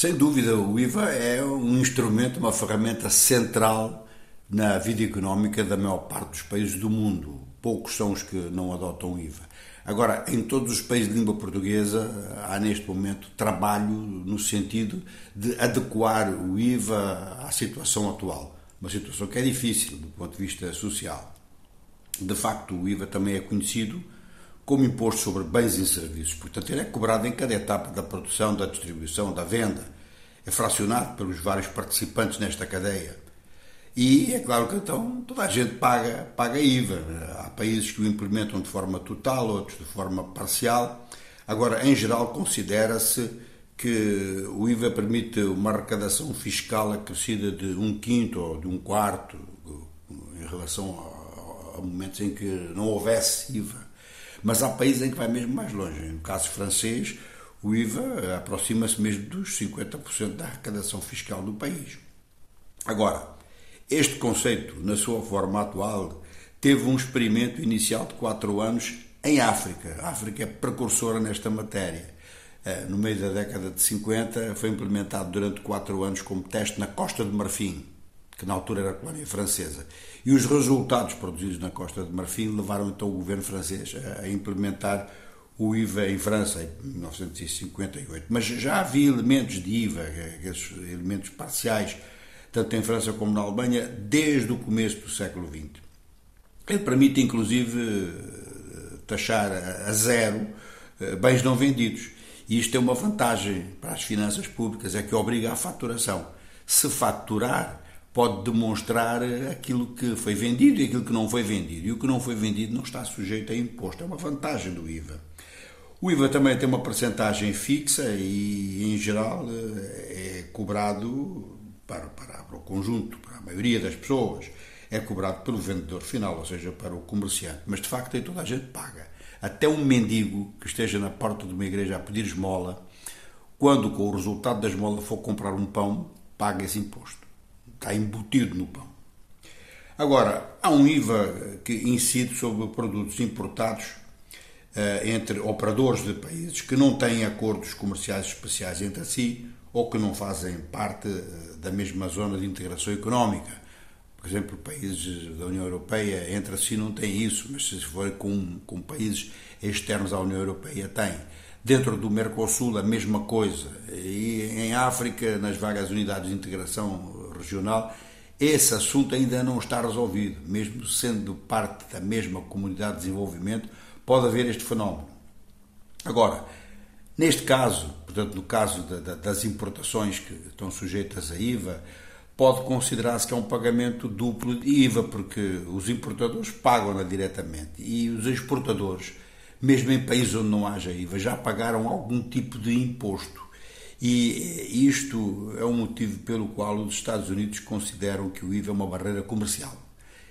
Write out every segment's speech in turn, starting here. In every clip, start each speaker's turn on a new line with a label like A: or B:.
A: Sem dúvida, o IVA é um instrumento, uma ferramenta central na vida económica da maior parte dos países do mundo. Poucos são os que não adotam o IVA. Agora, em todos os países de língua portuguesa, há neste momento trabalho no sentido de adequar o IVA à situação atual. Uma situação que é difícil do ponto de vista social. De facto, o IVA também é conhecido como imposto sobre bens e serviços. Portanto, ele é cobrado em cada etapa da produção, da distribuição, da venda. É fracionado pelos vários participantes nesta cadeia. E é claro que então toda a gente paga, paga IVA. Há países que o implementam de forma total, outros de forma parcial. Agora, em geral, considera-se que o IVA permite uma arrecadação fiscal acrescida de um quinto ou de um quarto em relação a, momentos em que não houvesse IVA. Mas há países em que vai mesmo mais longe. No caso francês, o IVA aproxima-se mesmo dos 50% da arrecadação fiscal do país. Agora, este conceito, na sua forma atual, teve um experimento inicial de quatro anos em África. A África é precursora nesta matéria. Eh, no meio da década de 50, foi implementado durante quatro anos como teste na Costa de Marfim, que na altura era colónia francesa. E os resultados produzidos na Costa de Marfim levaram então o governo francês a implementar o IVA em França em 1958. Mas já havia elementos de IVA, elementos parciais, tanto em França como na Alemanha, desde o começo do século XX. Ele permite, inclusive, taxar a zero eh, bens não vendidos. E isto é uma vantagem para as finanças públicas, é que obriga à faturação. Se faturar, pode demonstrar aquilo que foi vendido e aquilo que não foi vendido. E o que não foi vendido não está sujeito a imposto. É uma vantagem do IVA. O IVA também tem uma percentagem fixa e, em geral, é cobrado para, para, para o conjunto, para a maioria das pessoas. É cobrado pelo vendedor final, ou seja, para o comerciante. Mas, de facto, aí toda a gente paga. Até um mendigo que esteja na porta de uma igreja a pedir esmola, quando, com o resultado da esmola, for comprar um pão, paga esse imposto está embutido no pão. Agora, há um IVA que incide sobre produtos importados uh, entre operadores de países que não têm acordos comerciais especiais entre si ou que não fazem parte uh, da mesma zona de integração económica. Por exemplo, países da União Europeia entre si não têm isso, mas se for com, com países externos à União Europeia têm. Dentro do Mercosul, a mesma coisa. E em África, nas várias unidades de integração regional, esse assunto ainda não está resolvido. Mesmo sendo parte da mesma comunidade de desenvolvimento, pode haver este fenómeno. Agora, neste caso, portanto, no caso das importações que estão sujeitas a IVA, pode considerar-se que é um pagamento duplo de IVA, porque os importadores pagam-na diretamente e os exportadores, mesmo em países onde não haja IVA, já pagaram algum tipo de imposto. E isto é um motivo pelo qual os Estados Unidos consideram que o IVA é uma barreira comercial.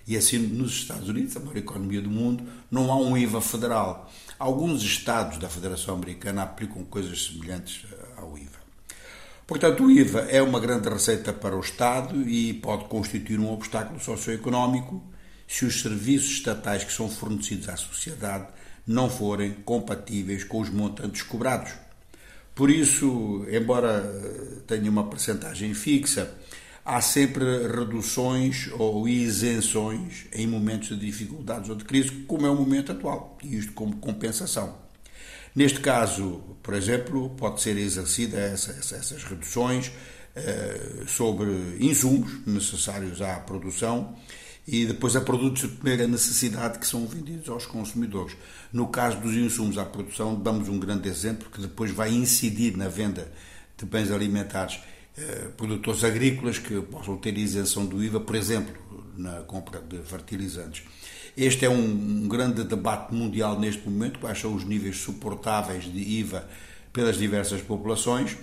A: E assim, nos Estados Unidos, a maior economia do mundo, não há um IVA federal. Alguns estados da Federação Americana aplicam coisas semelhantes ao IVA. Portanto, o IVA é uma grande receita para o Estado e pode constituir um obstáculo socioeconómico se os serviços estatais que são fornecidos à sociedade não forem compatíveis com os montantes cobrados. Por isso, embora tenha uma percentagem fixa, há sempre reduções ou isenções em momentos de dificuldades ou de crise, como é o momento atual, e isto como compensação. Neste caso, por exemplo, pode ser exercida essa, essas reduções eh, sobre insumos necessários à produção e depois a produtos de primeira necessidade que são vendidos aos consumidores. No caso dos insumos à produção, damos um grande exemplo que depois vai incidir na venda de bens alimentares. Eh, produtores agrícolas que possam ter isenção do IVA, por exemplo, na compra de fertilizantes. Este é um, um grande debate mundial neste momento, quais são os níveis suportáveis de IVA pelas diversas populações.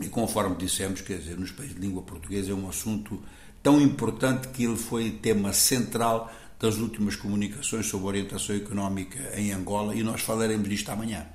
A: E conforme dissemos, quer dizer, nos países de língua portuguesa é um assunto tão importante que ele foi tema central das últimas comunicações sobre orientação económica em Angola e nós falaremos disto amanhã.